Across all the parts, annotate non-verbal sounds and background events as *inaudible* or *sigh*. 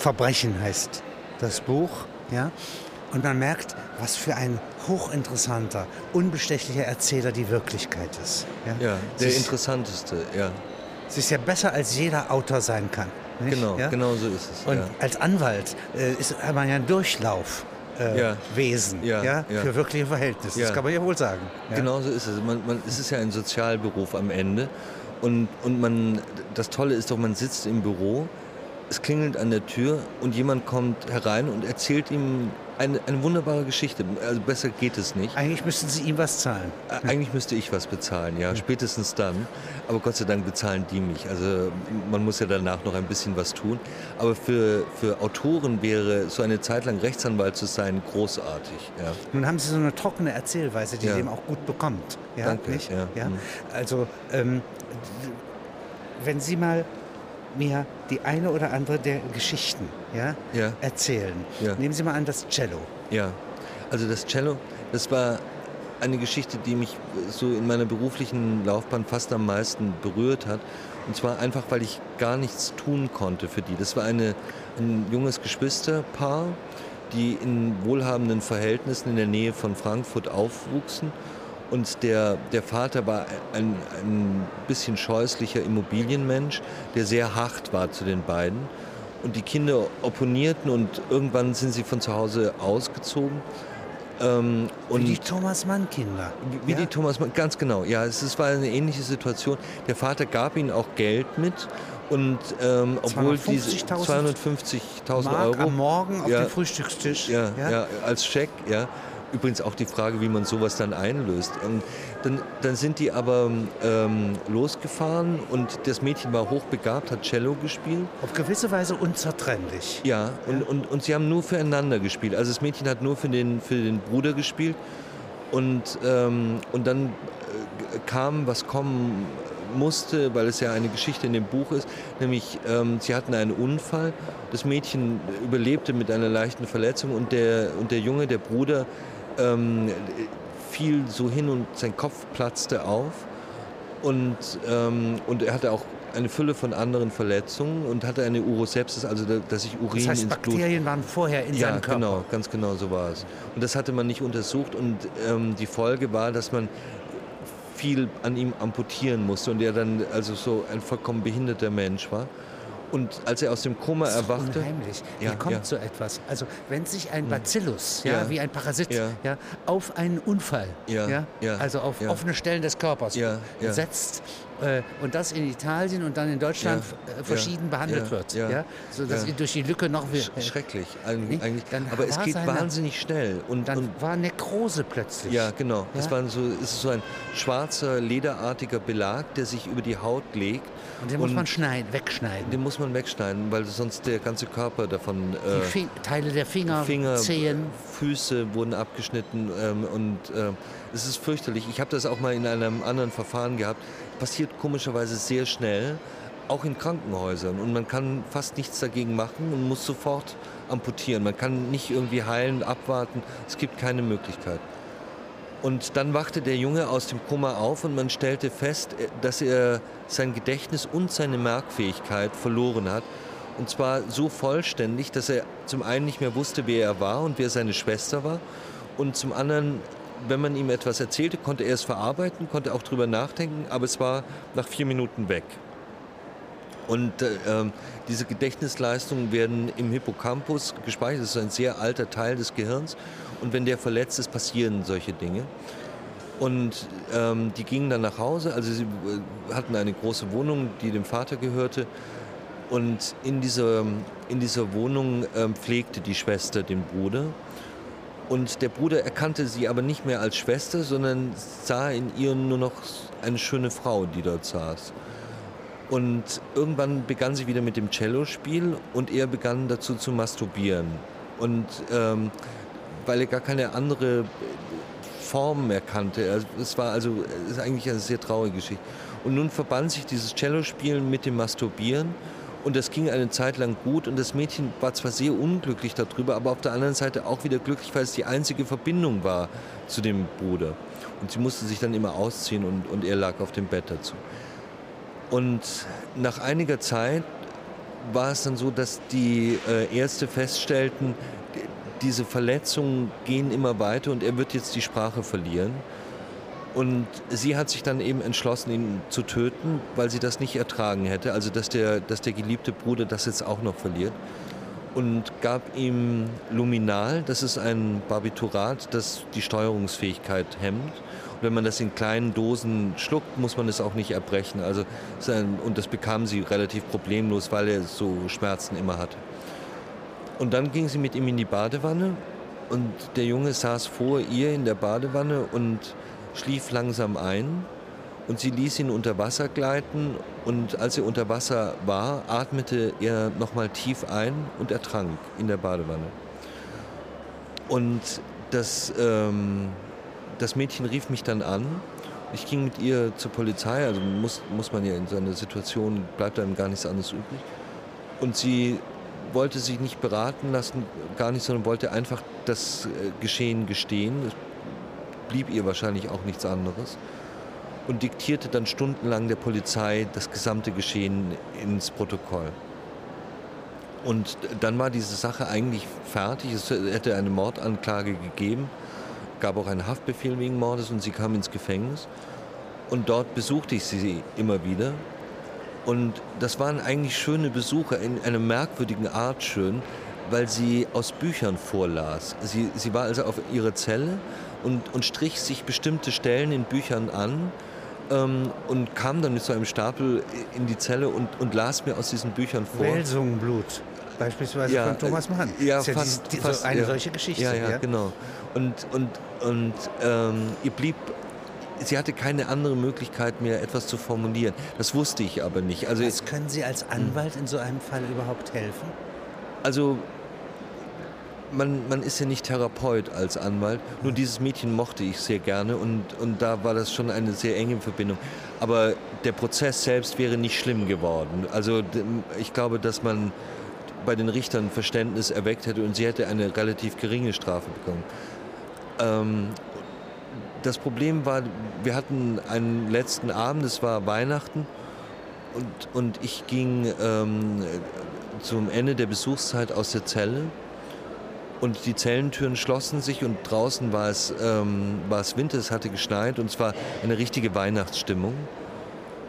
Verbrechen heißt das Buch. Ja? Und man merkt, was für ein hochinteressanter, unbestechlicher Erzähler die Wirklichkeit ist. Ja, ja der ist, interessanteste, ja. Sie ist ja besser, als jeder Autor sein kann. Nicht? Genau, ja? genau so ist es. Und ja. als Anwalt äh, ist man ja ein Durchlauf. Äh, ja. Wesen ja, ja, für wirkliche Verhältnisse. Das kann man ja wohl sagen. Genau so ist es. Man, man, es ist ja ein Sozialberuf am Ende. Und, und man, das Tolle ist doch, man sitzt im Büro, es klingelt an der Tür und jemand kommt herein und erzählt ihm eine, eine wunderbare Geschichte. Also besser geht es nicht. Eigentlich müssten Sie ihm was zahlen. Eigentlich müsste ich was bezahlen, ja, spätestens dann. Aber Gott sei Dank bezahlen die mich. Also man muss ja danach noch ein bisschen was tun. Aber für, für Autoren wäre so eine Zeit lang Rechtsanwalt zu sein großartig. Ja. Nun haben Sie so eine trockene Erzählweise, die ja. dem auch gut bekommt. Ja, Danke. Nicht? Ja. Ja? Mhm. Also ähm, wenn Sie mal mir die eine oder andere der Geschichten ja, ja. erzählen. Ja. Nehmen Sie mal an das Cello. Ja, also das Cello, das war eine Geschichte, die mich so in meiner beruflichen Laufbahn fast am meisten berührt hat. Und zwar einfach, weil ich gar nichts tun konnte für die. Das war eine, ein junges Geschwisterpaar, die in wohlhabenden Verhältnissen in der Nähe von Frankfurt aufwuchsen und der, der Vater war ein, ein bisschen scheußlicher Immobilienmensch, der sehr hart war zu den beiden. Und die Kinder opponierten und irgendwann sind sie von zu Hause ausgezogen. Ähm, wie die Thomas Mann Kinder. Wie, wie ja? die Thomas Mann, ganz genau. Ja, es, es war eine ähnliche Situation. Der Vater gab ihnen auch Geld mit und ähm, obwohl diese 250.000 Euro am Morgen auf ja, dem Frühstückstisch, ja, ja, ja, als Scheck, ja, Übrigens auch die Frage, wie man sowas dann einlöst. Ähm, dann, dann sind die aber ähm, losgefahren und das Mädchen war hochbegabt, hat Cello gespielt. Auf gewisse Weise unzertrennlich. Ja, und, und, und sie haben nur füreinander gespielt. Also das Mädchen hat nur für den, für den Bruder gespielt. Und, ähm, und dann äh, kam, was kommen musste, weil es ja eine Geschichte in dem Buch ist, nämlich ähm, sie hatten einen Unfall, das Mädchen überlebte mit einer leichten Verletzung und der, und der Junge, der Bruder, ähm, fiel so hin und sein Kopf platzte auf. Und, ähm, und er hatte auch eine Fülle von anderen Verletzungen und hatte eine Urosepsis, also dass sich Urin das heißt, ins Blut... Bakterien waren vorher in ja, seinem Körper? genau, ganz genau so war es. Und das hatte man nicht untersucht und ähm, die Folge war, dass man viel an ihm amputieren musste und er dann also so ein vollkommen behinderter Mensch war. Und als er aus dem Koma das ist erwachte. Unheimlich. Ja, Wie kommt ja. so etwas? Also, wenn sich ein hm. Bacillus, ja, ja. wie ein Parasit, ja. ja. auf einen Unfall, ja. also auf offene Stellen des Körpers setzt, äh, und das in Italien und dann in Deutschland ja, verschieden ja, behandelt ja, wird. Ja, so dass durch die Lücke noch Sch schrecklich eigentlich. Aber es geht wahnsinnig schnell. Und, dann und war Nekrose plötzlich. Ja, genau. Es, war so, es ist so ein schwarzer, lederartiger Belag, der sich über die Haut legt. Und den und muss man schneiden, wegschneiden. Den muss man wegschneiden, weil sonst der ganze Körper davon. Äh, Teile der Finger, Finger, Zehen. Füße wurden abgeschnitten ähm, und äh, es ist fürchterlich. Ich habe das auch mal in einem anderen Verfahren gehabt passiert komischerweise sehr schnell, auch in Krankenhäusern. Und man kann fast nichts dagegen machen und muss sofort amputieren. Man kann nicht irgendwie heilen, abwarten. Es gibt keine Möglichkeit. Und dann wachte der Junge aus dem Koma auf und man stellte fest, äh, dass er sein Gedächtnis und seine Merkfähigkeit verloren hat. Und zwar so vollständig, dass er zum einen nicht mehr wusste, wer er war und wer seine Schwester war. Und zum anderen wenn man ihm etwas erzählte, konnte er es verarbeiten, konnte auch drüber nachdenken, aber es war nach vier Minuten weg. Und äh, ähm, diese Gedächtnisleistungen werden im Hippocampus gespeichert. Das ist ein sehr alter Teil des Gehirns. Und wenn der verletzt ist, passieren solche Dinge. Und ähm, die gingen dann nach Hause. Also sie äh, hatten eine große Wohnung, die dem Vater gehörte. Und in dieser, in dieser Wohnung ähm, pflegte die Schwester den Bruder. Und der Bruder erkannte sie aber nicht mehr als Schwester, sondern sah in ihr nur noch eine schöne Frau, die dort saß. Und irgendwann begann sie wieder mit dem Cellospiel und er begann dazu zu masturbieren. Und ähm, weil er gar keine andere Form mehr kannte. Es war also es ist eigentlich eine sehr traurige Geschichte. Und nun verband sich dieses Cellospielen mit dem Masturbieren und das ging eine Zeit lang gut und das Mädchen war zwar sehr unglücklich darüber, aber auf der anderen Seite auch wieder glücklich, weil es die einzige Verbindung war zu dem Bruder. Und sie musste sich dann immer ausziehen und, und er lag auf dem Bett dazu. Und nach einiger Zeit war es dann so, dass die äh, Ärzte feststellten, diese Verletzungen gehen immer weiter und er wird jetzt die Sprache verlieren. Und sie hat sich dann eben entschlossen, ihn zu töten, weil sie das nicht ertragen hätte. Also dass der, dass der geliebte Bruder das jetzt auch noch verliert. Und gab ihm Luminal, das ist ein Barbiturat, das die Steuerungsfähigkeit hemmt. Und wenn man das in kleinen Dosen schluckt, muss man es auch nicht erbrechen. Also, und das bekam sie relativ problemlos, weil er so Schmerzen immer hatte. Und dann ging sie mit ihm in die Badewanne und der Junge saß vor ihr in der Badewanne und schlief langsam ein und sie ließ ihn unter Wasser gleiten und als er unter Wasser war, atmete er nochmal tief ein und ertrank in der Badewanne. Und das, ähm, das Mädchen rief mich dann an. Ich ging mit ihr zur Polizei, also muss, muss man ja in so einer Situation, bleibt einem gar nichts anderes übrig. Und sie wollte sich nicht beraten lassen, gar nicht, sondern wollte einfach das äh, Geschehen gestehen. Blieb ihr wahrscheinlich auch nichts anderes. Und diktierte dann stundenlang der Polizei das gesamte Geschehen ins Protokoll. Und dann war diese Sache eigentlich fertig. Es hätte eine Mordanklage gegeben, gab auch einen Haftbefehl wegen Mordes und sie kam ins Gefängnis. Und dort besuchte ich sie immer wieder und das waren eigentlich schöne Besuche, in einer merkwürdigen Art schön, weil sie aus Büchern vorlas. Sie, sie war also auf ihrer Zelle und, und strich sich bestimmte Stellen in Büchern an ähm, und kam dann mit so einem Stapel in die Zelle und, und las mir aus diesen Büchern vor. Welsungenblut, beispielsweise ja, von Thomas Mann. Ja, das ist fast, ja fast, so eine ja. solche Geschichte. Ja, ja, ja. genau. Und, und, und ähm, ihr blieb sie hatte keine andere Möglichkeit mehr, etwas zu formulieren. Das wusste ich aber nicht. Also, Was können Sie als Anwalt in so einem Fall überhaupt helfen? Also man, man ist ja nicht Therapeut als Anwalt. Nur dieses Mädchen mochte ich sehr gerne und, und da war das schon eine sehr enge Verbindung. Aber der Prozess selbst wäre nicht schlimm geworden. Also ich glaube, dass man bei den Richtern Verständnis erweckt hätte und sie hätte eine relativ geringe Strafe bekommen. Ähm, das Problem war, wir hatten einen letzten Abend, es war Weihnachten und, und ich ging ähm, zum Ende der Besuchszeit aus der Zelle und die Zellentüren schlossen sich und draußen war es, ähm, war es Winter, es hatte geschneit und es war eine richtige Weihnachtsstimmung.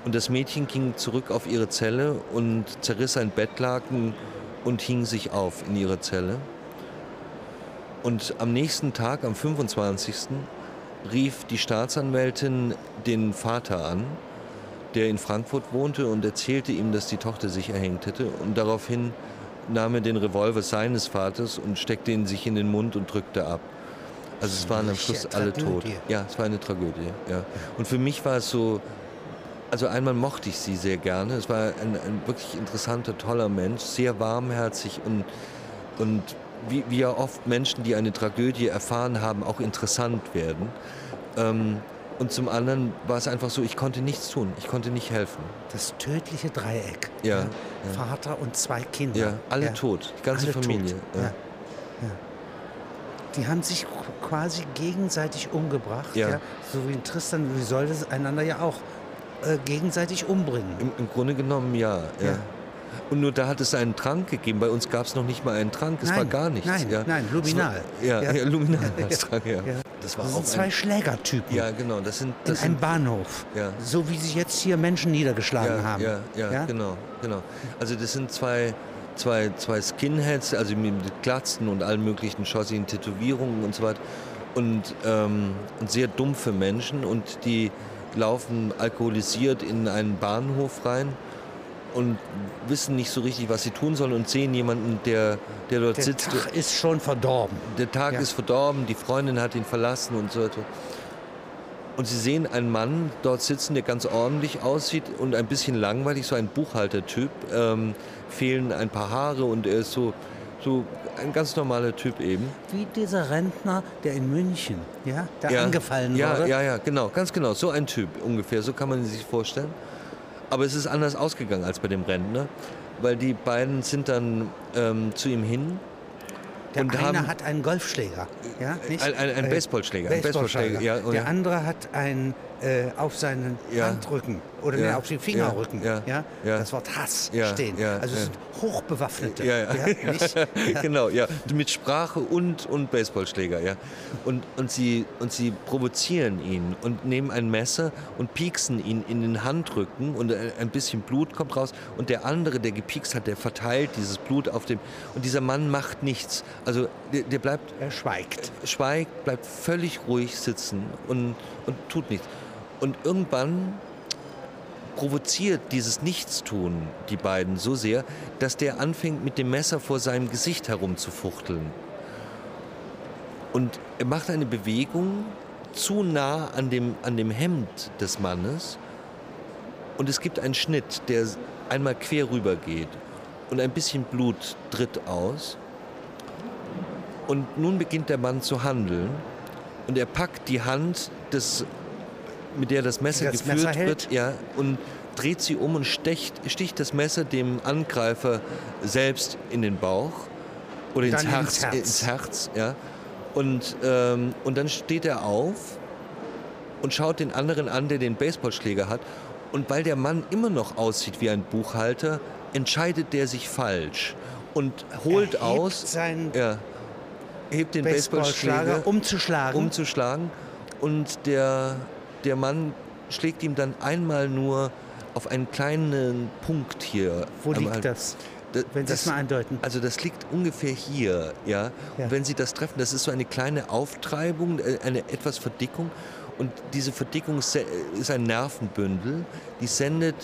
Und das Mädchen ging zurück auf ihre Zelle und zerriss ein Bettlaken und hing sich auf in ihrer Zelle. Und am nächsten Tag, am 25 rief die Staatsanwältin den Vater an, der in Frankfurt wohnte und erzählte ihm, dass die Tochter sich erhängt hätte. Und daraufhin nahm er den Revolver seines Vaters und steckte ihn sich in den Mund und drückte ab. Also es waren am Schluss alle tot. Ja, es war eine Tragödie. Ja. Und für mich war es so, also einmal mochte ich sie sehr gerne. Es war ein, ein wirklich interessanter, toller Mensch, sehr warmherzig und, und wie, wie ja oft Menschen, die eine Tragödie erfahren haben, auch interessant werden. Ähm, und zum anderen war es einfach so, ich konnte nichts tun, ich konnte nicht helfen. Das tödliche Dreieck. Ja. ja. Vater und zwei Kinder. Ja, alle ja. tot, die ganze alle Familie. Ja. Die haben sich quasi gegenseitig umgebracht. Ja. So wie in Tristan, wie soll das einander ja auch äh, gegenseitig umbringen. Im, Im, Grunde genommen ja. ja. Und nur da hat es einen Trank gegeben. Bei uns gab es noch nicht mal einen Trank. Es nein, war gar nichts. Nein, ja. nein, Luminal. War, ja, ja, ja, Luminal *laughs* als Trank, ja. Das, das sind zwei ein, Schlägertypen. Ja, genau. Das sind, das in einem Bahnhof. Ja. So wie sich jetzt hier Menschen niedergeschlagen haben. Ja, ja, genau, genau. Also das sind zwei, zwei, zwei Skinheads, also mit Glatzen und allen möglichen schossigen Tätowierungen und so weiter. Und, ähm, und sehr dumpfe Menschen und die laufen alkoholisiert in einen Bahnhof rein und wissen nicht so richtig, was sie tun sollen und sehen jemanden, der, der dort der sitzt. Der Tag ist schon verdorben. Der Tag ja. ist verdorben, die Freundin hat ihn verlassen und so weiter. Und sie sehen einen Mann dort sitzen, der ganz ordentlich aussieht und ein bisschen langweilig, so ein Buchhaltertyp. Ähm, fehlen ein paar Haare und er ist so, so ein ganz normaler Typ eben. Wie dieser Rentner, der in München, ja, der ja, angefallen ja, wurde. Ja, ja, genau, ganz genau. So ein Typ ungefähr, so kann man sich vorstellen. Aber es ist anders ausgegangen als bei dem Rentner, weil die beiden sind dann ähm, zu ihm hin. Der und eine haben, hat einen Golfschläger, ja, nicht? Ein, ein, ein Baseballschläger. Baseballschläger. Ein Baseballschläger ja, Der andere hat ein äh, auf seinen ja. Handrücken oder ja. auf den Fingerrücken. Ja. Ja. Das Wort Hass stehen. Also es sind Hochbewaffnete. Ja, *laughs* ja. genau, ja. Mit Sprache und, und Baseballschläger, ja. Und, und, sie, und sie provozieren ihn und nehmen ein Messer und pieksen ihn in den Handrücken und ein bisschen Blut kommt raus. Und der andere, der gepiekst hat, der verteilt dieses Blut auf dem. Und dieser Mann macht nichts. Also der, der bleibt. Er schweigt. Schweigt, bleibt völlig ruhig sitzen und, und tut nichts. Und irgendwann provoziert dieses Nichtstun die beiden so sehr, dass der anfängt mit dem Messer vor seinem Gesicht herumzufuchteln. Und er macht eine Bewegung zu nah an dem, an dem Hemd des Mannes und es gibt einen Schnitt, der einmal quer rüber geht und ein bisschen Blut tritt aus. Und nun beginnt der Mann zu handeln und er packt die Hand des mit der das Messer das geführt Messer wird, ja, und dreht sie um und stecht, sticht das Messer dem Angreifer selbst in den Bauch oder ins Herz, ins Herz, ins Herz. ja. Und, ähm, und dann steht er auf und schaut den anderen an, der den Baseballschläger hat. Und weil der Mann immer noch aussieht wie ein Buchhalter, entscheidet der sich falsch und holt er aus. Seinen ja, hebt den Baseballschläger, Baseballschläger umzuschlagen. umzuschlagen. Und der der Mann schlägt ihm dann einmal nur auf einen kleinen Punkt hier. Wo liegt Hals. das? Da, wenn Sie es mal andeuten. Also das liegt ungefähr hier, ja? ja. Und wenn Sie das treffen, das ist so eine kleine Auftreibung, äh, eine etwas Verdickung. Und diese Verdickung ist ein Nervenbündel, die sendet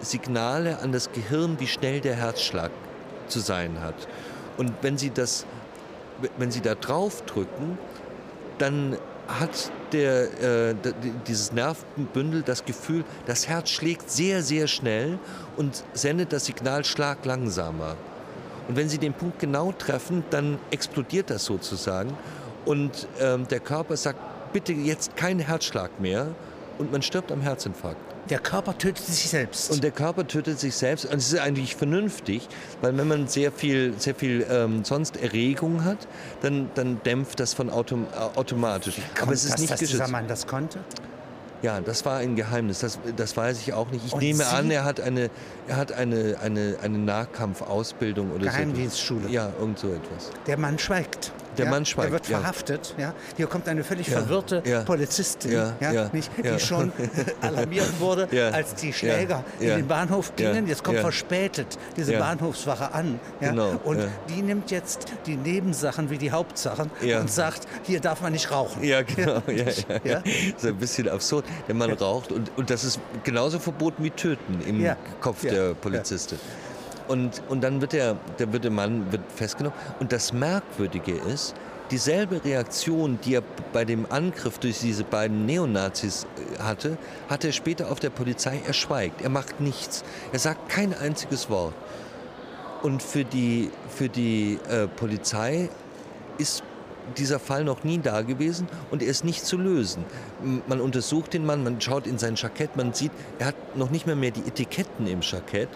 Signale an das Gehirn, wie schnell der Herzschlag zu sein hat. Und wenn Sie das, wenn Sie da drauf drücken, dann hat der, äh, dieses Nervenbündel das Gefühl, das Herz schlägt sehr, sehr schnell und sendet das Signal Schlag langsamer. Und wenn Sie den Punkt genau treffen, dann explodiert das sozusagen und ähm, der Körper sagt, bitte jetzt kein Herzschlag mehr und man stirbt am Herzinfarkt. Der Körper tötet sich selbst. Und der Körper tötet sich selbst. Und es ist eigentlich vernünftig, weil wenn man sehr viel, sehr viel ähm, sonst Erregung hat, dann, dann dämpft das von autom automatisch. Aber es ist das, nicht dass geschützt. dieser Mann das konnte? Ja, das war ein Geheimnis. Das, das weiß ich auch nicht. Ich Und nehme Sie? an, er hat eine, er hat eine, eine, eine Nahkampfausbildung oder Geheimdienstschule. so. Ja, irgend so etwas. Der Mann schweigt. Der ja, Mann schweigt. Er wird verhaftet. Ja. Hier kommt eine völlig verwirrte Polizistin, Nicht, die schon *laughs* alarmiert wurde, als die Schläger in den Bahnhof gingen. Jetzt kommt verspätet diese Bahnhofswache an. Genau. Und die nimmt jetzt die Nebensachen wie die Hauptsachen und sagt, hier darf man nicht rauchen. Ja, genau. *laughs* Ja, ja, Das ist ein bisschen absurd. Der Mann raucht und, und das ist genauso verboten wie Töten im Kopf der Polizistin. Und, und dann wird der, der, wird der Mann wird festgenommen. Und das Merkwürdige ist, dieselbe Reaktion, die er bei dem Angriff durch diese beiden Neonazis äh, hatte, hat er später auf der Polizei. Er schweigt, er macht nichts, er sagt kein einziges Wort. Und für die, für die äh, Polizei ist dieser Fall noch nie da gewesen und er ist nicht zu lösen. Man untersucht den Mann, man schaut in sein Jackett, man sieht, er hat noch nicht mehr mehr die Etiketten im Jackett.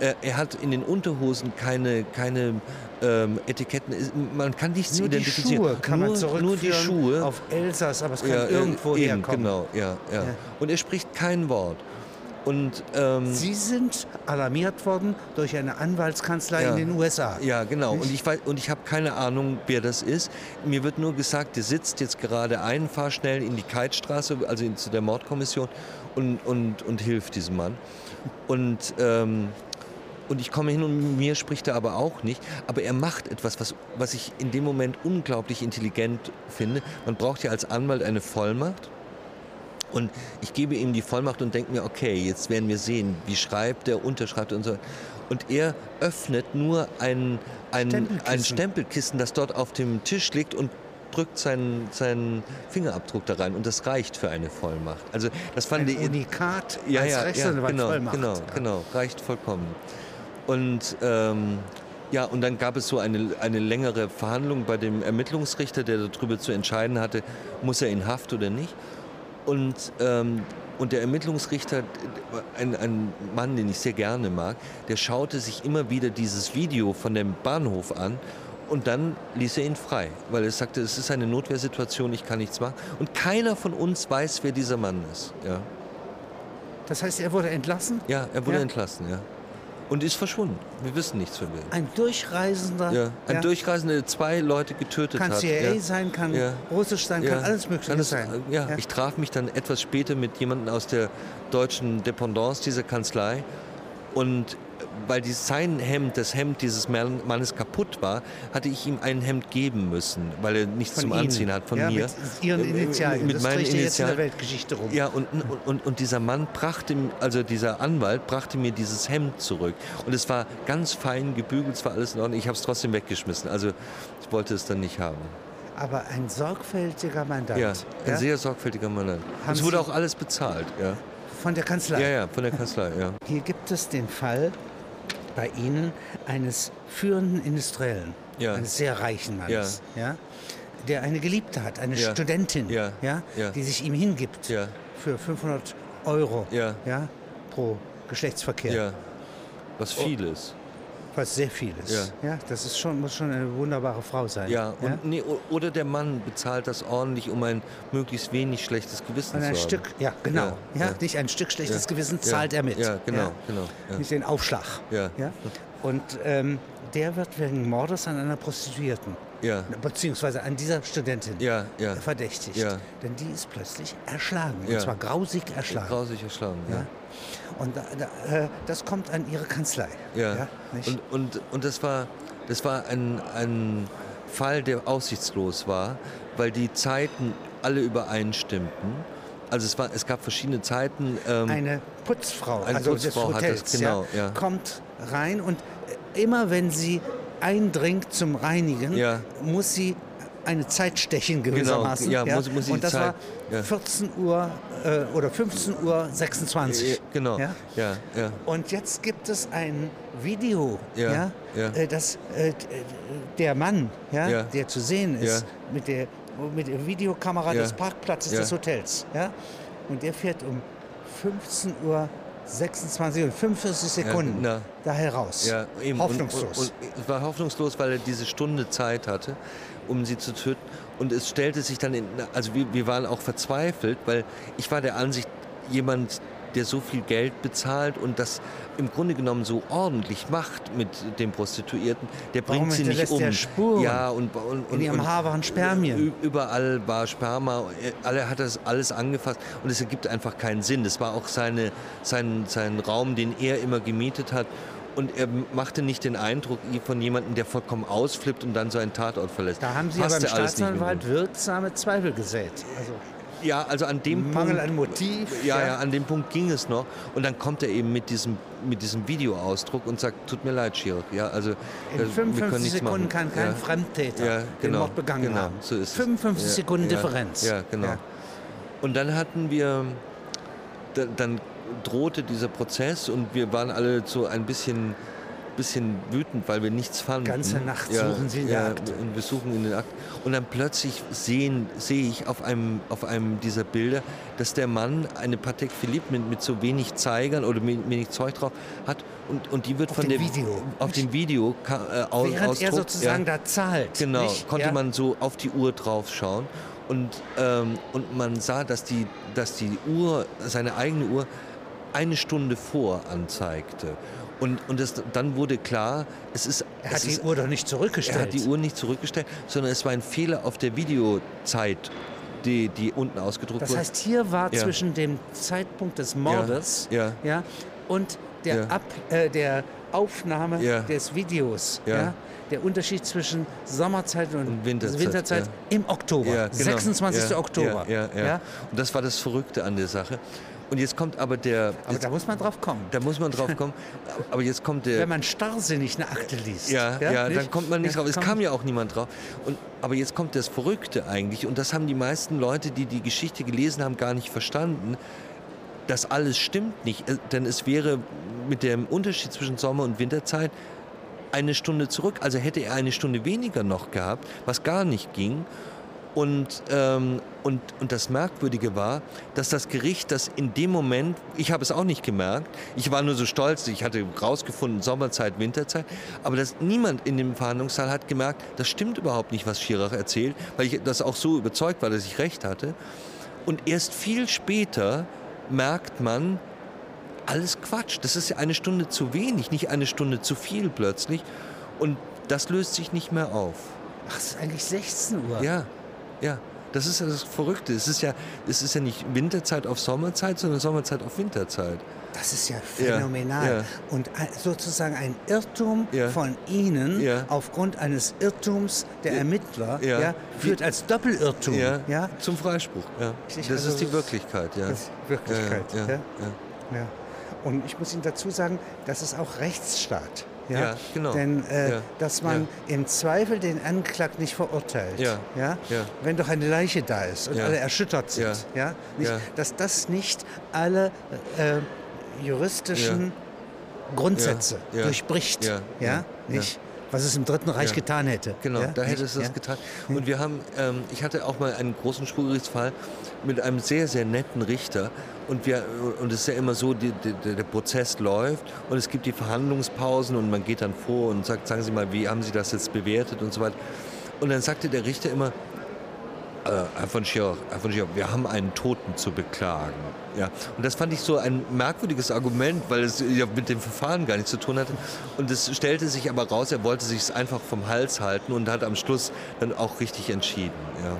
Äh, er hat in den Unterhosen keine, keine ähm, Etiketten. Man kann nichts nur identifizieren. Die Schuhe kann nur, man nur die Schuhe auf Elsass, aber es kann ja, irgendwo eben, herkommen. Genau, ja, ja, ja. Und er spricht kein Wort. Und, ähm, Sie sind alarmiert worden durch eine Anwaltskanzlei ja, in den USA. Ja, genau. Und ich, weiß, und ich habe keine Ahnung, wer das ist. Mir wird nur gesagt, der sitzt jetzt gerade ein, fahr schnell in die Keitstraße, also in, zu der Mordkommission und, und, und hilft diesem Mann. Und, ähm, und ich komme hin und mir spricht er aber auch nicht. Aber er macht etwas, was, was ich in dem Moment unglaublich intelligent finde. Man braucht ja als Anwalt eine Vollmacht. Und ich gebe ihm die Vollmacht und denke mir, okay, jetzt werden wir sehen, wie schreibt er, unterschreibt und so. Und er öffnet nur ein, ein, Stempelkissen. ein Stempelkissen, das dort auf dem Tisch liegt und drückt seinen, seinen Fingerabdruck da rein und das reicht für eine Vollmacht. Also das fand ein Unikat ja, als ja, ja, genau, Vollmacht. Genau, genau, reicht vollkommen. Und ähm, ja, und dann gab es so eine, eine längere Verhandlung bei dem Ermittlungsrichter, der darüber zu entscheiden hatte, muss er in Haft oder nicht. Und, ähm, und der Ermittlungsrichter, ein, ein Mann, den ich sehr gerne mag, der schaute sich immer wieder dieses Video von dem Bahnhof an Und dann ließ er ihn frei, weil er sagte, es ist eine Notwehrsituation, ich kann nichts machen. Und keiner von uns weiß, wer dieser Mann ist. Ja. Das heißt, er wurde entlassen? Ja, er wurde ja. entlassen, ja. Und ist verschwunden. Wir wissen nichts von dem. Ein Durchreisender? Ja, ein ja. Durchreisender, der zwei Leute getötet kann hat. Kann CIA ja. sein, kann Russisch sein, kann alles Mögliche kann es, sein. Ja. ich traf mich dann etwas später mit jemandem aus der deutschen Dependance dieser Kanzlei. Und weil die, sein Hemd, das Hemd dieses Mannes kaputt war, hatte ich ihm ein Hemd geben müssen, weil er nichts von zum Ihnen. Anziehen hat von ja, mir. Mit Ihren äh, Initialien. Mit das meinen Initialien. jetzt in der Weltgeschichte rum. Ja, und, und, und, und, dieser Mann brachte, also dieser Anwalt brachte mir dieses Hemd zurück. Und es war ganz fein gebügelt, es war alles in Ordnung. Ich habe es trotzdem weggeschmissen. Also ich wollte es dann nicht haben. Aber ein sorgfältiger Mandant. Ja, ein ja? sehr sorgfältiger Mandant. Es wurde Sie auch alles bezahlt. Ja. Von der Kanzlei? Ja, ja, von der Kanzlei, ja. Hier gibt es den Fall, bei Ihnen eines führenden Industriellen, ja. eines sehr reichen Mannes, ja. ja der eine Geliebte hat, eine ja. Studentin, ja. Die sich ihm hingibt für 500 Euro ja. pro Geschlechtsverkehr. Was viel ist was sehr viel ist. Ja. ja. das ist schon, muss schon eine wunderbare Frau sein. Ja, und, ja? Nee, oder der Mann bezahlt das ordentlich, um ein möglichst wenig schlechtes Gewissen und ein zu Stück, haben. Ja, genau. Ja, ja, Nicht ein Stück schlechtes Gewissen zahlt er mit. Ja, genau. genau Nicht den Aufschlag. Ja. Ja? Und ähm, der wird wegen Mordes an einer Prostituierten ja. beziehungsweise an dieser Studentin ja, ja. verdächtigt. Ja. Denn die ist plötzlich erschlagen. Ja. Und zwar grausig erschlagen. Grausig erschlagen, ja. Und da, da, äh, das kommt an ihre Kanzlei. Ja. ja und, und, und das war, das war ein, ein Fall, der aussichtslos war, weil die Zeiten alle übereinstimmten. Also es, war, es gab verschiedene Zeiten. Ähm, eine Putzfrau, eine also Putzfrau des Hotels, das, genau, ja, kommt rein und immer wenn sie eindringt zum Reinigen, ja. muss sie eine Zeit stechen genau, gewissermaßen. Genau, ja, ja. Muss, muss und das Zeit, war 14 Uhr äh, oder 15 Uhr 26. Genau. Ja? Ja, ja. Und jetzt gibt es ein Video, ja, äh, das äh, der Mann, ja, der zu sehen ist, mit, der, mit der Videokamera des Parkplatzes des Hotels. Ja? Und der fährt um 15 Uhr 26 und 45 Sekunden ja, da heraus. Ja, eben. Hoffnungslos. Und, und, es war hoffnungslos, weil er diese Stunde Zeit hatte, um sie zu töten. Und es stellte sich dann, in, also wir, wir waren auch verzweifelt, weil ich war der Ansicht, jemand, der so viel Geld bezahlt und das im Grunde genommen so ordentlich macht mit dem Prostituierten, der bringt sie nicht um. Der Spuren. Ja, und, und, In ihrem Haar waren Spermien. Überall war Sperma, alle hat das alles angefasst und es ergibt einfach keinen Sinn. Das war auch seine, sein, sein Raum, den er immer gemietet hat. Und er machte nicht den Eindruck von jemandem, der vollkommen ausflippt und dann so einen Tatort verlässt. Da haben Sie aber beim Staatsanwalt wirksame Zweifel gesät. Also ja, also an dem Mangel Punkt, an Motiv. Ja, ja, ja, an dem Punkt ging es noch. Und dann kommt er eben mit diesem, mit diesem Videoausdruck und sagt, tut mir leid, Schirk. Ja, also, In 55 Sekunden machen. kann kein ja. Fremdtäter ja, genau, den Mord begangen genau, haben. So ist 55 es. Sekunden Differenz. Ja, genau. Und dann hatten wir, dann drohte dieser Prozess und wir waren alle so ein bisschen bisschen wütend, weil wir nichts fanden. Ganze Nacht ja, suchen Sie ja, Akte. Und wir suchen in den Akten. Und dann plötzlich sehen, sehe ich auf einem, auf einem dieser Bilder, dass der Mann eine Patek Philippe mit, mit so wenig Zeigern oder mit wenig Zeug drauf hat und, und die wird auf von dem Video. auf dem Video äh, aus, Während er sozusagen ja, da zahlt. Genau, nicht? konnte man so auf die Uhr drauf schauen und, ähm, und man sah, dass die, dass die Uhr, seine eigene Uhr eine Stunde vor anzeigte. Und, und das, dann wurde klar, es ist. Er hat die ist, Uhr doch nicht zurückgestellt. Er hat die Uhr nicht zurückgestellt, sondern es war ein Fehler auf der Videozeit, die, die unten ausgedruckt wurde. Das heißt, hier war ja. zwischen dem Zeitpunkt des Mordes ja. Ja. und der, Ab, äh, der Aufnahme des Videos. Ja. Der Unterschied zwischen Sommerzeit und, und Winterzeit, Winterzeit im Oktober, genau. 26. Oktober. Ja, ja, Und das war das Verrückte an der Sache. Und jetzt kommt aber der. Aber jetzt, da muss man drauf kommen. Da muss man drauf kommen. *laughs* aber jetzt kommt der. Wenn man starrsinnig eine Akte liest. Ja, ja, ja dann kommt man nicht ja, drauf. Es kam ja auch niemand drauf. Und, aber jetzt kommt das Verrückte eigentlich. Und das haben die meisten Leute, die die Geschichte gelesen haben, gar nicht verstanden. Das alles stimmt nicht. Äh, denn es wäre mit dem Unterschied zwischen Sommer- und Winterzeit eine Stunde zurück. Also hätte er eine Stunde weniger noch gehabt, was gar nicht ging. Und, ähm, und, und das Merkwürdige war, dass das Gericht das in dem Moment, ich habe es auch nicht gemerkt, ich war nur so stolz, ich hatte rausgefunden, Sommerzeit, Winterzeit, aber dass niemand in dem Verhandlungssaal hat gemerkt, das stimmt überhaupt nicht, was Schirach erzählt, weil ich das auch so überzeugt war, dass ich recht hatte. Und erst viel später merkt man, alles Quatsch, das ist ja eine Stunde zu wenig, nicht eine Stunde zu viel plötzlich. Und das löst sich nicht mehr auf. Ach, es ist eigentlich 16 Uhr. Ja, ja. Das ist ja das Verrückte. Es ist ja, es ist ja nicht Winterzeit auf Sommerzeit, sondern Sommerzeit auf Winterzeit. Das ist ja phänomenal. Ja, ja. Und sozusagen ein Irrtum ja. von Ihnen aufgrund eines Irrtums der Ermittler führt als Doppelirrtum ja. zum Freispruch. Das also ist die Wirklichkeit. Ja. Das ist Wirklichkeit. Ja. Und ich muss Ihnen dazu sagen, das ist auch Rechtsstaat. Ja, ja genau. Denn äh, ja. dass man ja. im Zweifel den Anklagten nicht verurteilt, ja. Ja? wenn doch eine Leiche da ist und alle erschüttert sind, ja. Nicht, dass das nicht alle äh, juristischen Grundsätze durchbricht, ja, nicht was es im Dritten Reich ja. getan hätte. Genau, ja? da hätte es das ja. getan. Und wir haben, ähm, ich hatte auch mal einen großen Schwurgerichtsfall mit einem sehr, sehr netten Richter, und, wir, und es ist ja immer so, die, die, der Prozess läuft und es gibt die Verhandlungspausen und man geht dann vor und sagt, sagen Sie mal, wie haben Sie das jetzt bewertet und so weiter. Und dann sagte der Richter immer, Herr von Schirach, Herr von Schirach, wir haben einen Toten zu beklagen. Ja. Und das fand ich so ein merkwürdiges Argument, weil es ja mit dem Verfahren gar nichts zu tun hatte. Und es stellte sich aber raus, er wollte sich es einfach vom Hals halten und hat am Schluss dann auch richtig entschieden. Ja.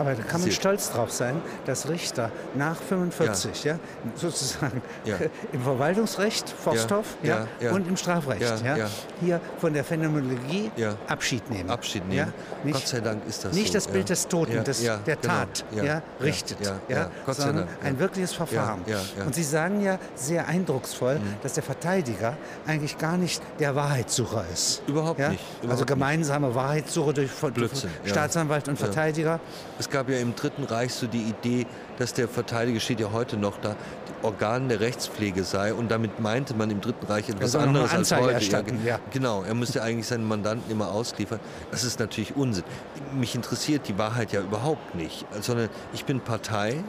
Aber da kann man stolz drauf sein, dass Richter nach 45, ja, ja sozusagen ja. *laughs* im Verwaltungsrecht, Forsthof, ja, ja, und im Strafrecht, ja, hier von der Phänomenologie Abschied nehmen. Abschied nehmen. Nicht, Gott sei Dank ist das Nicht so. das Bild des Toten, des, der genau. Tat, ja, richtet, ja, sondern ein wirkliches Verfahren. Und Sie sagen ja sehr eindrucksvoll, mhm. dass der Verteidiger eigentlich gar nicht der Wahrheitssucher ist. Überhaupt nicht. Also Überhaupt also gemeinsame nicht. Wahrheitssuche durch, durch Staatsanwalt und Verteidiger. Es gab ja im Dritten Reich so die Idee, dass der Verteidiger, steht ja heute noch da, Organ der Rechtspflege sei. Und damit meinte man im Dritten Reich etwas anderes als heute. Ja, ja. Genau, er müsste eigentlich seinen Mandanten immer ausliefern. Das ist natürlich Unsinn. Mich interessiert die Wahrheit ja überhaupt nicht, sondern ich bin Partei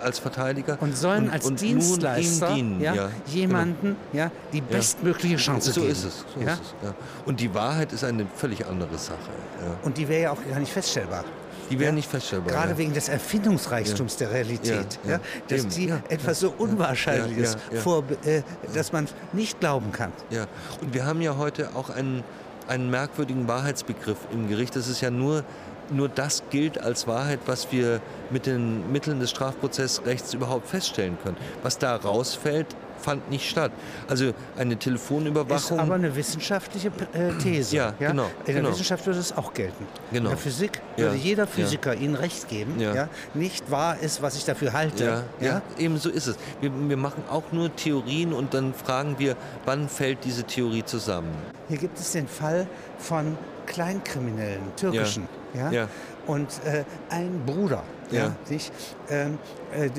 als Verteidiger. Und sollen und, als und Dienstleister dienen, ja, ja, jemanden genau. ja, die bestmögliche Chance so geben. Ist es, so ist es. Und die Wahrheit ist eine völlig andere Sache. Und die wäre ja auch gar nicht feststellbar. Die wären nicht feststellbar. Gerade ja. wegen des Erfindungsreichtums ja. der Realität. Ja. Dass Eben. die etwas so Unwahrscheinliches, vor, äh, dass man nicht glauben kann. Ja. Und wir haben ja heute auch einen, einen merkwürdigen Wahrheitsbegriff im Gericht. Das ist ja nur nur das gilt als Wahrheit, was wir mit den Mitteln des Strafprozessrechts überhaupt feststellen können. Was da rausfällt, fand nicht statt. Also eine Telefonüberwachung. Ist aber eine wissenschaftliche äh, These. Ja, ja, genau. In der genau. Wissenschaft würde es auch gelten. Genau. In der Physik würde ja, jeder Physiker ja. Ihnen recht geben. Ja. ja. Nicht wahr ist, was ich dafür halte. Ja, ja. eben so ist es. Wir, wir machen auch nur Theorien und dann fragen wir, wann fällt diese Theorie zusammen. Hier gibt es den Fall von Kleinkriminellen, türkischen. Ja. ja. Und äh, ein Bruder, ja. sich, ähm, äh, äh,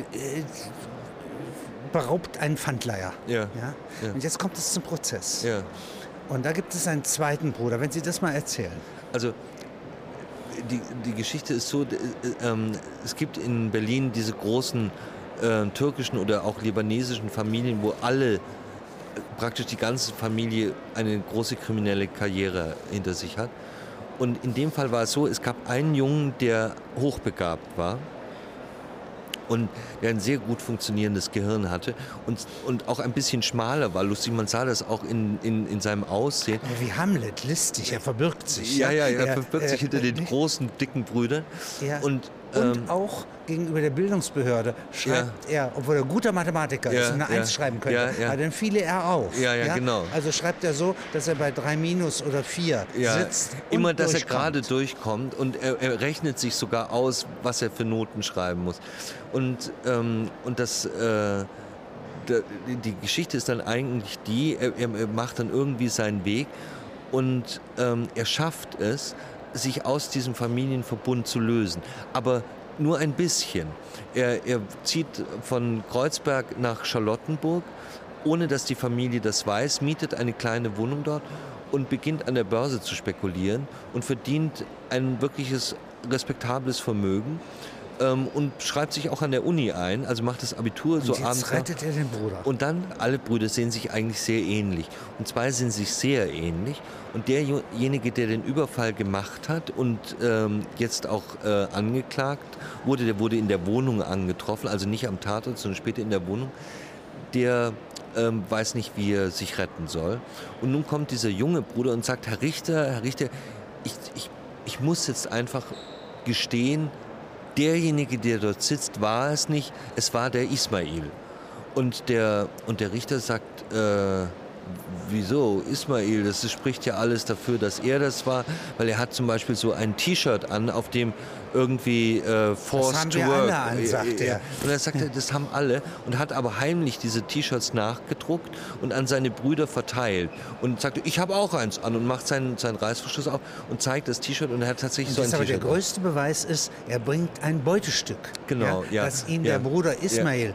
beraubt einen Pfandleiher. Ja. Ja? Und jetzt kommt es zum Prozess. Ja. Und da gibt es einen zweiten Bruder. Wenn Sie das mal erzählen. Also die, die Geschichte ist so, äh, ähm, es gibt in Berlin diese großen äh, türkischen oder auch libanesischen Familien, wo alle, äh, praktisch die ganze Familie eine große kriminelle Karriere hinter sich hat. Und in dem Fall war es so, es gab einen Jungen, der hochbegabt war und der ein sehr gut funktionierendes Gehirn hatte und, und auch ein bisschen schmaler war. Lustig, man sah das auch in, in, in seinem Aussehen. Aber wie Hamlet, listig, er verbirgt sich. Ja, ja, er, er verbirgt sich hinter den großen, dicken Brüdern. Ja. Und, und ähm, auch gegenüber der Bildungsbehörde schreibt ja. er, obwohl er guter Mathematiker ja, ist und eine Eins schreiben könnte, ja, dann fiele er auf. Ja, ja, genau. Also schreibt er so, dass er bei drei Minus oder vier sitzt. Immer, dass er gerade durchkommt und er, er, rechnet sich sogar aus, was er für Noten schreiben muss. Und, ähm, und das. Äh, die Geschichte ist dann eigentlich die, er, er macht dann irgendwie seinen Weg und ähm, er schafft es, sich aus diesem Familienverbund zu lösen. Aber nur ein bisschen. Er, er zieht von Kreuzberg nach Charlottenburg, ohne dass die Familie das weiß, mietet eine kleine Wohnung dort und beginnt an der Börse zu spekulieren und verdient ein wirkliches respektables Vermögen ähm, und schreibt sich auch an der Uni ein, also macht das Abitur und so jetzt abends. rettet er den Bruder. Und dann, alle Brüder sehen sich eigentlich sehr ähnlich. Und zwei sind sich sehr ähnlich. Und derjenige, der den Überfall gemacht hat und ähm, jetzt auch äh, angeklagt wurde, der wurde in der Wohnung angetroffen, also nicht am Tatort, sondern später in der Wohnung, der ähm, weiß nicht, wie er sich retten soll. Und nun kommt dieser junge Bruder und sagt, Herr Richter, Herr Richter, ich, ich, ich muss jetzt einfach gestehen, derjenige, der dort sitzt, war es nicht, es war der Ismail. Und der, und der Richter sagt, äh, wieso Ismail, das spricht ja alles dafür, dass er das war, weil er hat zum Beispiel so ein T-Shirt an, auf dem irgendwie äh, Forced das haben wir. Alle an, sagt er. Und er sagte, das haben alle und hat aber heimlich diese T-Shirts nachgedruckt und an seine Brüder verteilt und sagte, ich habe auch eins an und macht seinen, seinen Reißverschluss auf und zeigt das T-Shirt und er hat tatsächlich und so ein T-Shirt. Aber der größte Beweis ist, er bringt ein Beutestück. Genau, ja. Dass ihm der Bruder Ismail,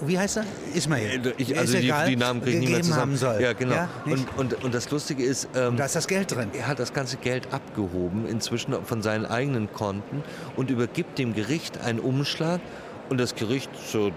wie heißt er? Ismail. Ich, also die, die, Namen kriege ich nicht mehr zusammen. Soll. Ja, genau. und, und, und das Lustige ist, ähm, da ist das Geld drin. Er hat das ganze Geld abgehoben, inzwischen von seinen eigenen Konten und übergibt dem Gericht einen Umschlag und das Gericht so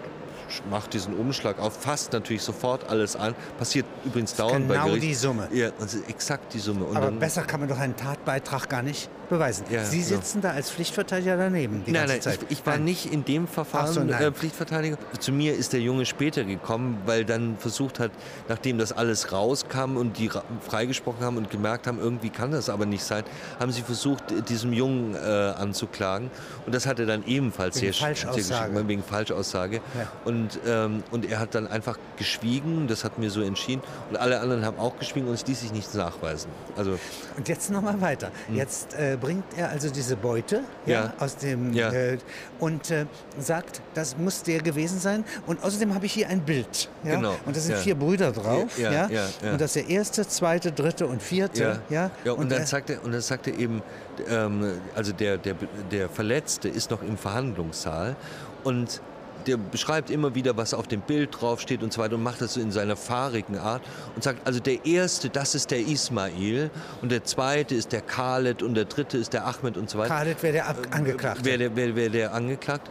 macht diesen Umschlag auf, fasst natürlich sofort alles an. Passiert übrigens dauernd genau bei Gericht. Genau die Summe. Ja, also exakt die Summe. Und Aber besser kann man doch einen Tatbeitrag gar nicht beweisen. Ja, Sie sitzen genau. da als Pflichtverteidiger daneben die nein, ganze nein, Zeit. Ich, ich war nein. nicht in dem Verfahren so, äh, Pflichtverteidiger. Zu mir ist der Junge später gekommen, weil dann versucht hat, nachdem das alles rauskam und die freigesprochen haben und gemerkt haben, irgendwie kann das aber nicht sein, haben sie versucht, diesem Jungen äh, anzuklagen. Und das hat er dann ebenfalls wegen sehr, Falschaussage. sehr wegen Falschaussage. Ja. Und, ähm, und er hat dann einfach geschwiegen, das hat mir so entschieden. Und alle anderen haben auch geschwiegen und es ließ sich nichts nachweisen. Also, und jetzt nochmal weiter. Hm. Jetzt äh, bringt er also diese Beute ja, ja. aus dem ja. Äh, und äh, sagt, das muss der gewesen sein. Und außerdem habe ich hier ein Bild. Ja? Genau. Und da sind vier Brüder drauf. Ja, Und das ist der erste, zweite, dritte und vierte. Ja. Ja. und, dann sagt er, und dann sagt er eben, ähm, also der, der, der Verletzte ist noch im Verhandlungssaal und der beschreibt immer wieder, was auf dem Bild draufsteht und so weiter und macht das so in seiner fahrigen Art und sagt, also der erste, das ist der Ismail und der zweite ist der Khaled und der dritte ist der Ahmed und so weiter. Khaled wäre der Ab Angeklagte. Wäre der, wär, wär der angeklagt.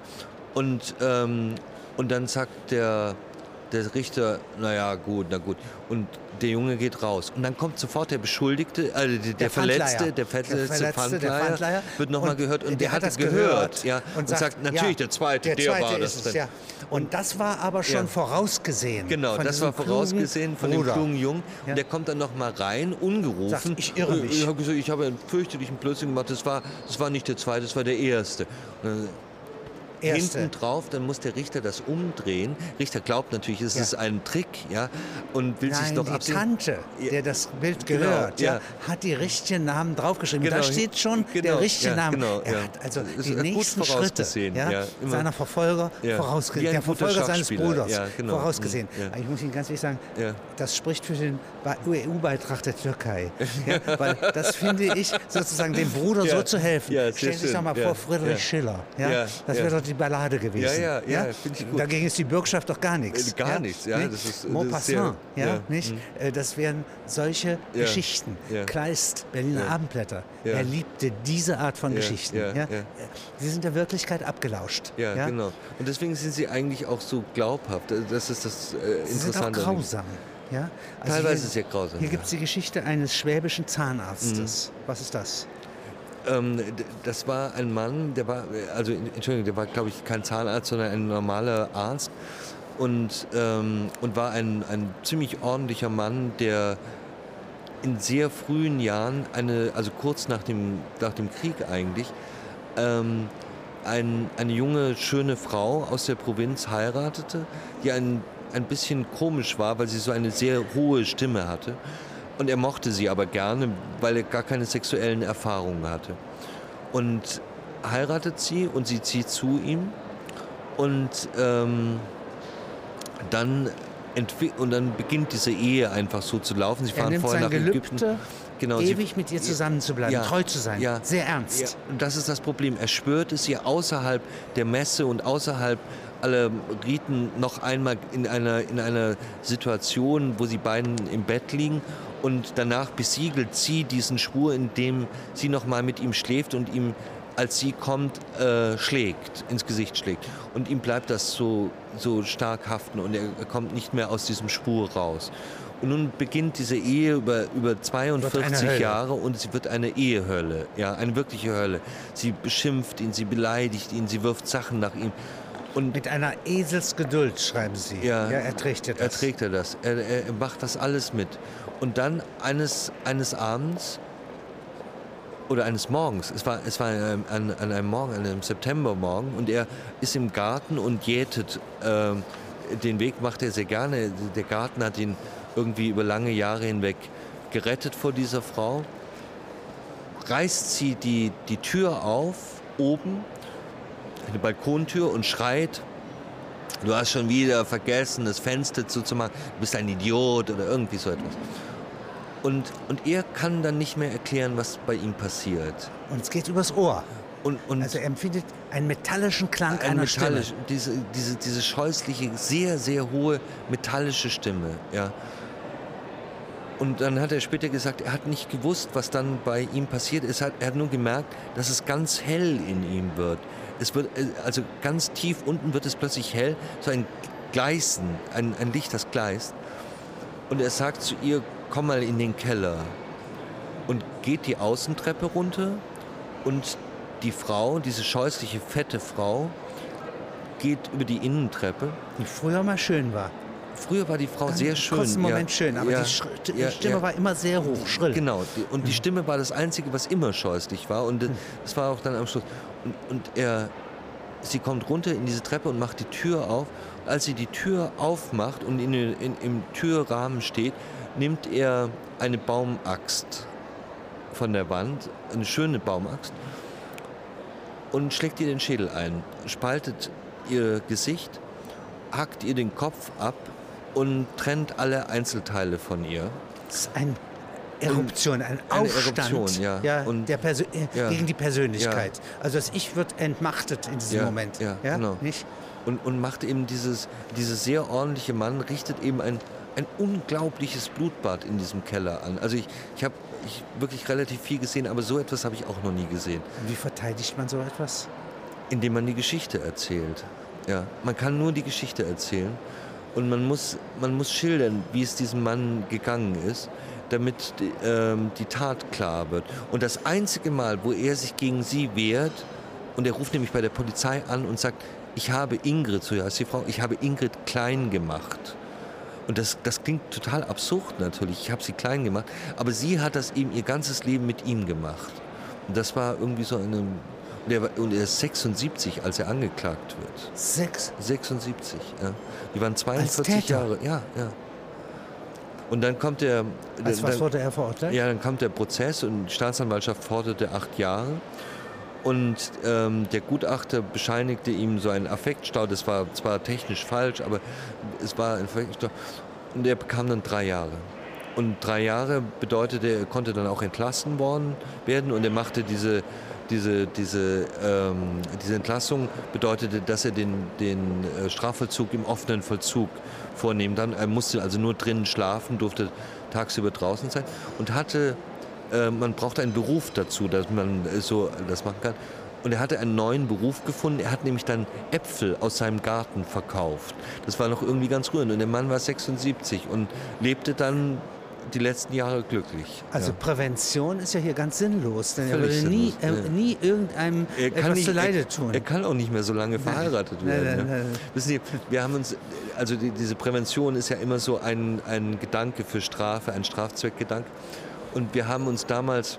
Und, ähm, und dann sagt der, der Richter, naja, gut, na gut. Und der Junge geht raus. Und dann kommt sofort der Beschuldigte, also der, der Verletzte, der verletzte, Pfandleiher, wird nochmal gehört und, und der, der, hat es gehört, gehört ja, und, sagt, sagt natürlich, ja, der Zweite, der, Zweite der war das. Es, ja. Und das war aber schon vorausgesehen. Genau, das war vorausgesehen von Bruder. dem klugen Jungen. Ja. Der kommt dann nochmal rein, ungerufen. Sagt, ich irre mich. Ich habe gesagt, ich habe einen fürchterlichen Blödsinn gemacht. Das war, das war nicht der Zweite, das war der Erste. Und Erste. hinten drauf, dann muss der Richter das umdrehen. Richter glaubt natürlich, es ja. ist ein Trick, ja, und will Nein, sich doch die absehen. Tante, der das Bild genau, gehört, genau, ja, hat die richtigen Namen draufgeschrieben. Genau, da steht schon genau, der richtige Name. Genau, er hat also die nächsten Schritte ja, seiner Verfolger vorausgesehen, der Verfolger seines Bruders genau. vorausgesehen. Ich muss Ihnen ganz ehrlich sagen, das spricht für den EU-Beitrag der Türkei, *laughs* weil das finde ich sozusagen dem Bruder so zu helfen. Stellen Sie sich doch mal vor, Friedrich Schiller, das wäre doch die Ballade gewesen. Ja, ja, ja, ja? finde ich gut. Dagegen ist die Bürgschaft doch gar nichts. Äh, gar ja? nichts, ja. Das ist, Maupassant, ja, ja, nicht? Mhm. Das wären solche Geschichten. Kleist, Berliner Abendblätter. Er liebte diese Art von Geschichten. Ja, Sie sind der Wirklichkeit abgelauscht. Ja, genau. Und deswegen sind sie eigentlich auch so glaubhaft. Das ist das äh, Interessante. Sie sind auch grausam. Ja? Also Teilweise hier, ist es ja grausam. Hier gibt es die Geschichte eines schwäbischen Zahnarztes. Mhm. Was ist das? Ähm, das war ein Mann, der war, also Entschuldigung, der war, glaube ich, kein Zahnarzt, sondern ein normaler Arzt und, ähm, und war ein, ein ziemlich ordentlicher Mann, der in sehr frühen Jahren, eine, also kurz nach dem, nach dem Krieg eigentlich, ähm, ein, eine junge, schöne Frau aus der Provinz heiratete, die ein, ein bisschen komisch war, weil sie so eine sehr hohe Stimme hatte. Und er mochte sie aber gerne, weil er gar keine sexuellen Erfahrungen hatte. Und heiratet sie und sie zieht zu ihm. Und ähm, dann und dann beginnt diese Ehe einfach so zu laufen. Sie fahren vorher nach Gelübde, Ägypten. Genau, ewig sie, mit ihr zusammen zu bleiben, ja, treu zu sein, ja, sehr ernst. Ja, und das ist das Problem. Er spürt es ihr außerhalb der Messe und außerhalb aller Riten noch einmal in einer, in einer Situation, wo sie beiden im Bett liegen und danach besiegelt sie diesen Schwur, indem sie noch mal mit ihm schläft und ihm als sie kommt, äh, schlägt, ins Gesicht schlägt. Und ihm bleibt das so, so stark haften und er kommt nicht mehr aus diesem Spur raus. Und nun beginnt diese Ehe über, über 42 Jahre und sie wird eine Ehehölle, ja, eine wirkliche Hölle. Sie beschimpft ihn, sie beleidigt ihn, sie wirft Sachen nach ihm. Und Mit einer Eselsgeduld, schreiben Sie. Ja, ja erträgt er das. Erträgt er das. Er, er macht das alles mit. Und dann eines, eines Abends oder eines Morgens, es war, es war an, an einem Morgen, an einem Septembermorgen und er ist im Garten und jätet. Äh, den Weg macht er sehr gerne. Der Garten hat ihn irgendwie über lange Jahre hinweg gerettet vor dieser Frau. Reißt sie die, die Tür auf, oben, eine Balkontür und schreit, du hast schon wieder vergessen, das Fenster zuzumachen, du bist ein Idiot oder irgendwie so etwas. Und, und er kann dann nicht mehr erklären, was bei ihm passiert. Und es geht übers Ohr. Und, und also er empfindet einen metallischen Klang ein einer metallisch, Stimme. Diese, diese, diese scheußliche, sehr, sehr hohe metallische Stimme. Ja. Und dann hat er später gesagt, er hat nicht gewusst, was dann bei ihm passiert ist. Er hat nur gemerkt, dass es ganz hell in ihm wird. Es wird äh, also ganz tief unten wird es plötzlich hell, so ein Gleißen, ein, ein Licht, das gleist. Und er sagt zu ihr, komm mal in den Keller. Und geht die Außentreppe runter und die Frau, diese scheußliche, fette Frau, geht über die Innentreppe. Die früher mal schön war. Früher war die Frau Dann sehr schön. Kurzen Moment ja, schön, aber ja, die, die ja, Stimme war immer sehr hoch, schrill. Genau, und die mhm. Stimme war das Einzige, was immer scheußlich war. Und mhm. das war auch dann am Schluss. Und, und er, sie kommt runter in diese Treppe und macht die Tür auf. Als sie die Tür aufmacht und in, in, im Türrahmen steht, nimmt er eine Baumaxt von der Wand, eine schöne Baumaxt, und schlägt ihr den Schädel ein, spaltet ihr Gesicht, hackt ihr den Kopf ab und trennt alle Einzelteile von ihr. Das ist eine Eruption, ein Aufstand Eruption, ja. Ja, und, der äh, ja. gegen die Persönlichkeit. Also das Ich wird entmachtet in diesem Moment. Ja, genau. Nicht? Und, und macht eben dieses, dieses sehr ordentliche Mann, richtet eben ein, ein unglaubliches Blutbad in diesem Keller an. Also ich, ich habe ich wirklich relativ viel gesehen, aber so etwas habe ich auch noch nie gesehen. Wie verteidigt man so etwas? Indem man die Geschichte erzählt. Ja, man kann nur die Geschichte erzählen und man muss, man muss schildern, wie es diesem Mann gegangen ist, damit die, ähm, die Tat klar wird. Und das einzige Mal, wo er sich gegen sie wehrt, und er ruft nämlich bei der Polizei an und sagt, ich habe Ingrid, so heißt die Frau, ich habe Ingrid klein gemacht. Und das, das klingt total absurd natürlich. Ich habe sie klein gemacht. Aber sie hat das eben ihr ganzes Leben mit ihm gemacht. Und das war irgendwie so eine. Und er, und er ist 76, als er angeklagt wird. Sechs? 76, ja. Die waren 42 Jahre. Ja, ja. Und dann kommt der. Als was wurde er verurteilt? Ja, dann kommt der Prozess und die Staatsanwaltschaft forderte acht Jahre. Und ähm, der Gutachter bescheinigte ihm so einen Affektstau. Das war zwar technisch falsch, aber es war ein Affektstau. Und er bekam dann drei Jahre. Und drei Jahre bedeutete, er konnte dann auch entlassen worden werden und er machte diese, diese, diese, ähm, diese Entlassung bedeutete, dass er den, den äh, Strafvollzug im offenen Vollzug vornehmen dann. Er musste also nur drinnen schlafen, durfte tagsüber draußen sein und hatte äh, man braucht einen Beruf dazu, dass man äh, so das machen kann. Und er hatte einen neuen Beruf gefunden. Er hat nämlich dann Äpfel aus seinem Garten verkauft. Das war noch irgendwie ganz rührend. Und der Mann war 76 und lebte dann die letzten Jahre glücklich. Also ja. Prävention ist ja hier ganz sinnlos, denn Völlig er würde nie, ja. nie irgendeinem etwas nicht, zu Leide tun. Er, er, kann auch nicht mehr so lange verheiratet nein. werden. Nein, nein. Wissen Sie, wir haben uns, also die, diese Prävention ist ja immer so ein, ein Gedanke für Strafe, ein Strafzweckgedanke. Und wir haben uns damals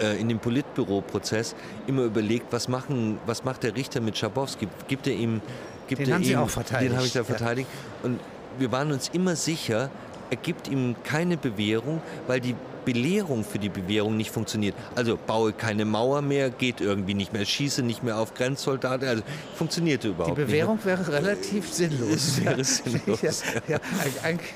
äh, in dem Politbüro-Prozess immer überlegt, was, machen, was macht der Richter mit Schabowski? Gibt er ihm... Gibt den er haben ihm, Sie auch verteidigt. Den habe ich da verteidigt. Ja. Und wir waren uns immer sicher, er gibt ihm keine Bewährung, weil die Belehrung für die Bewährung nicht funktioniert. Also baue keine Mauer mehr, geht irgendwie nicht mehr, schieße nicht mehr auf Grenzsoldaten, also funktionierte überhaupt nicht. Die Bewährung nicht wäre relativ sinnlos. Es *laughs* wäre sinnlos. ja,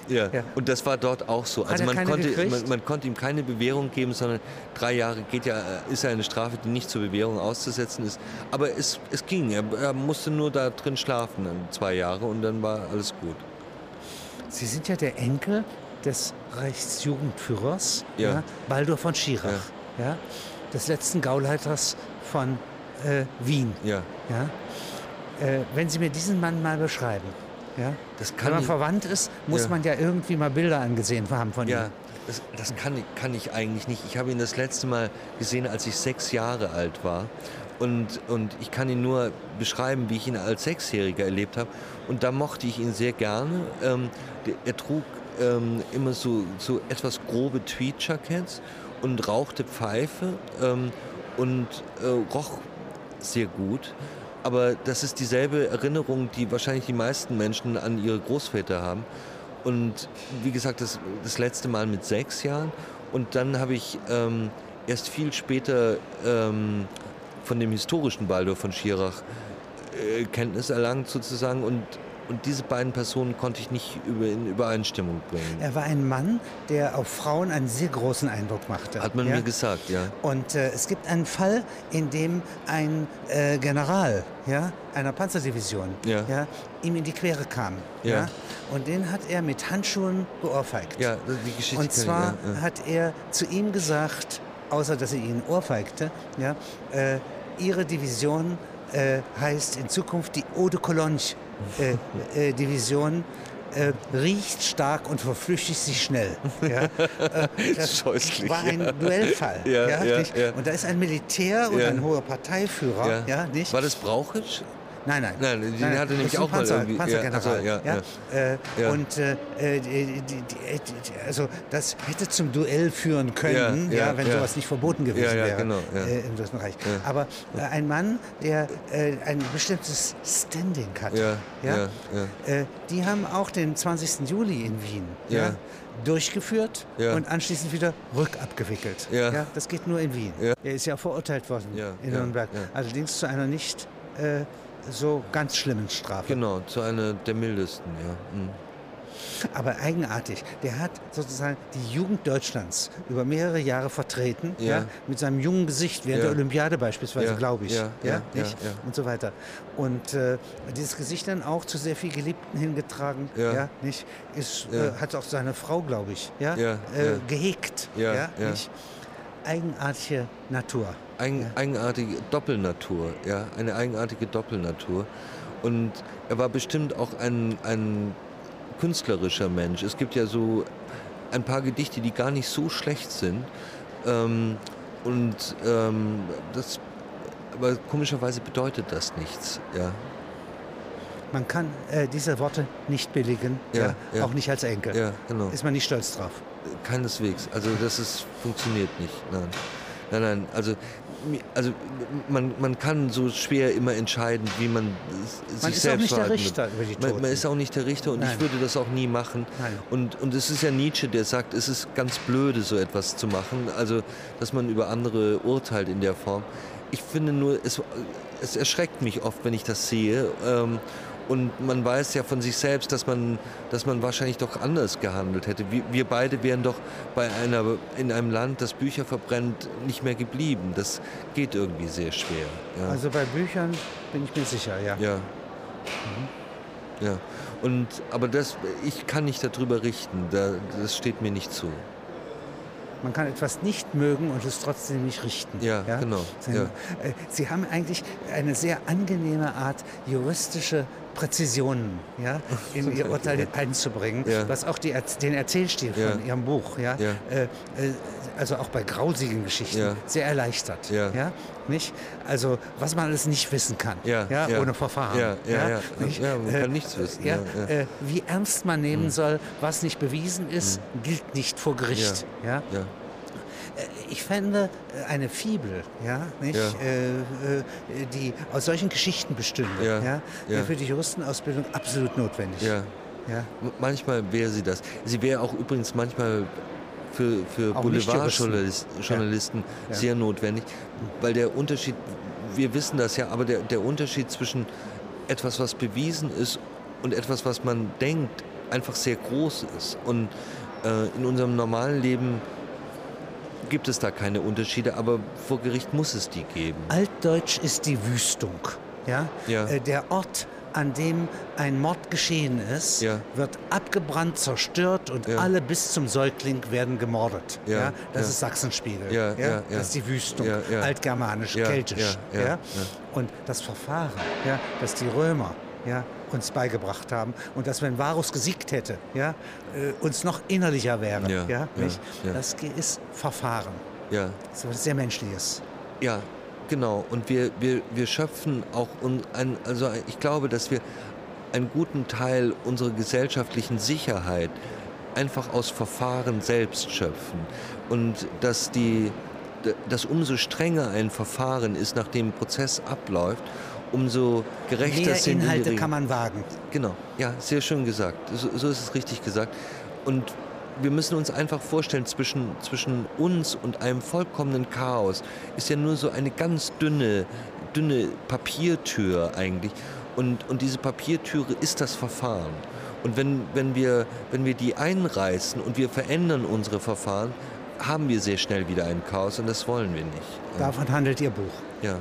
ja, ja. Und das war dort auch so. Also man konnte, man, man, konnte ihm keine Bewährung geben, sondern drei Jahre geht ja, ist ja eine Strafe, die nicht zur Bewährung auszusetzen ist. Aber es, es ging. Er, er musste nur da drin schlafen, zwei Jahre und dann war alles gut. Sie sind ja der Enkel des Reichsjugendführers ja. Ja, Baldur von Schirach. Ja. des letzten Gauleiters von äh, Wien. Ja. ja? Äh, wenn Sie mir diesen Mann mal beschreiben, ja? wenn man ich, verwandt ist, muss ja. man ja irgendwie mal Bilder angesehen haben von ja. ihm. Das, das kann, kann ich eigentlich nicht. Ich habe ihn das letzte Mal gesehen, als ich sechs Jahre alt war. Und, und ich kann ihn nur beschreiben, wie ich ihn als Sechsjähriger erlebt habe. Und da mochte ich ihn sehr gerne. Ähm, er trug ähm, immer so, so etwas grobe Tweed-Jackets und rauchte Pfeife ähm, und äh, roch sehr gut. Aber das ist dieselbe Erinnerung, die wahrscheinlich die meisten Menschen an ihre Großväter haben. Und wie gesagt, das, das letzte Mal mit sechs Jahren. Und dann habe ich ähm, erst viel später ähm, von dem historischen Baldur von Schirach äh, Kenntnis erlangt sozusagen. Und und diese beiden Personen konnte ich nicht in Übereinstimmung bringen. Er war ein Mann, der auf Frauen einen sehr großen Eindruck machte. Hat man ja? mir gesagt, ja. Und äh, es gibt einen Fall, in dem ein äh, General ja, einer Panzerdivision ja. Ja, ihm in die Quere kam. Ja. ja. Und den hat er mit Handschuhen geohrfeigt. Ja, die Geschichte. Und zwar ich, hat er zu ihm gesagt, außer dass er ihn ohrfeigte, ja, äh, ihre Division äh, heißt in Zukunft die Eau de Cologne äh, *laughs* äh, Division äh, riecht stark und verflüchtigt sich schnell. Ja? Äh, *laughs* das Scheußlich, war ein ja. Duellfall. Ja, und da ist ein Militär und ein hoher Parteiführer. War das Brauchitsch? Nein, nein. Nein, den nein, hatte nämlich auch Panzer, mal irgendwie. Panzergeneral. Ja, also, ja, ja. Äh, und äh, die, die, die, also das hätte zum Duell führen können, ja, wenn sowas nicht verboten gewesen wäre genau, äh, im Dritten Reich. Aber äh, ein Mann, der äh, ein bestimmtes Standing hat, ja, äh, die haben auch den 20. Juli in Wien. Ja. durchgeführt und anschließend wieder rückabgewickelt. Ja. das geht nur in Wien. Er ist ja verurteilt worden in Nürnberg. Allerdings zu einer nicht äh, so ganz schlimmen Strafe. Genau, zu einer der mildesten, ja. Mhm. Aber eigenartig, der hat sozusagen die Jugend Deutschlands über mehrere Jahre vertreten, ja. ja mit seinem jungen Gesicht, während ja. der Olympiade beispielsweise, ja. glaube ich. Ja, ja, nicht? Und so weiter. Und äh, dieses Gesicht dann auch zu sehr viel Geliebten hingetragen, ja, nicht? Ist, äh, hat auch seine Frau, glaube ich, ja, äh, gehegt. Ja, Nicht? Eigenartige Natur. Ein, eigenartige Doppelnatur, ja, eine eigenartige Doppelnatur. Und er war bestimmt auch ein, ein künstlerischer Mensch. Es gibt ja so ein paar Gedichte, die gar nicht so schlecht sind. Ähm, und ähm, das, aber komischerweise bedeutet das nichts, ja. Man kann äh, diese Worte nicht billigen, ja, ja, auch nicht als Enkel. Ja, genau. Ist man nicht stolz drauf? Keineswegs. Also das ist, funktioniert nicht. Nein. Nein, nein. Also also man, man kann so schwer immer entscheiden, wie man, man sich selbst Man ist auch nicht der Richter über die Toten. Man, man, ist auch nicht der Richter und Nein. ich würde das auch nie machen. Nein. Und, und es ist ja Nietzsche, der sagt, es ist ganz blöde, so etwas zu machen. Also, dass man über andere urteilt in der Form. Ich finde nur, es, es erschreckt mich oft, wenn ich das sehe. Ähm, und man weiß ja von sich selbst, dass man, dass man wahrscheinlich doch anders gehandelt hätte. Wir, wir beide wären doch bei einer, in einem Land, das Bücher verbrennt, nicht mehr geblieben. Das geht irgendwie sehr schwer. Ja. Also bei Büchern bin ich mir sicher, ja. Ja. Mhm. Ja. Und, aber das, ich kann nicht darüber richten. Da, das steht mir nicht zu. Man kann etwas nicht mögen und es trotzdem nicht richten. Ja, ja? genau. Sie, ja. Äh, Sie haben eigentlich eine sehr angenehme Art juristische Präzisionen ja, *laughs* in ihr Urteil einzubringen, ja. was auch die, den Erzählstil von ihrem Buch, ja, äh, äh, also auch bei grausigen Geschichten, sehr erleichtert. Ja. Nicht? Also was man alles nicht wissen kann, ja, ohne Verfahren. Ja, ja, nicht? man kann äh, nichts wissen. Ja, äh, wie ernst man nehmen hm. soll, was nicht bewiesen ist, hm. gilt nicht vor Gericht. Ja. Äh, ich fände äh, eine Fibel, ja, nicht, ja. Äh, die aus solchen Geschichten bestünde, ja. Ja, ja. für die Juristenausbildung absolut notwendig. Ja. Ja. Manchmal wäre sie das. Sie wäre auch übrigens manchmal für, für Boulevardjournalisten ja. sehr notwendig, weil der Unterschied, wir wissen das ja, aber der, der Unterschied zwischen etwas, was bewiesen ist und etwas, was man denkt, einfach sehr groß ist. Und äh, in unserem normalen Leben gibt es da keine Unterschiede, aber vor Gericht muss es die geben. Altdeutsch ist die Wüstung. Ja? ja. Äh, der Ort an dem ein Mord geschehen ist, ja. wird abgebrannt, zerstört und ja. alle bis zum Säugling werden gemordet. Ja. ja? Das ist Sachsenspiegel. Ja. Das ist die Wüstung, altgermanisch, keltisch. Ja. Und das Verfahren, ja, das die Römer ja, uns beigebracht haben und dass, wenn Varus gesiegt hätte, ja, äh, uns noch innerlicher wäre. Ja, ja, nicht? Das ist Verfahren. Ja. Das ist was sehr Menschliches. Ja, Genau, und wir, wir, wir schöpfen auch, ein, also ich glaube, dass wir einen guten Teil unserer gesellschaftlichen Sicherheit einfach aus Verfahren selbst schöpfen. Und dass, die, dass umso strenger ein Verfahren ist, nachdem ein Prozess abläuft, umso gerechter Mehr sind Inhalte kann man wagen. Genau, ja, sehr schön gesagt. So, so ist es richtig gesagt. Und wir müssen uns einfach vorstellen, zwischen, zwischen uns und einem vollkommenen Chaos ist ja nur so eine ganz dünne, dünne Papiertür eigentlich. Und, und diese Papiertüre ist das Verfahren. Und wenn, wenn, wir, wenn wir die einreißen und wir verändern unsere Verfahren, haben wir sehr schnell wieder ein Chaos und das wollen wir nicht. Davon handelt Ihr Buch. Ja.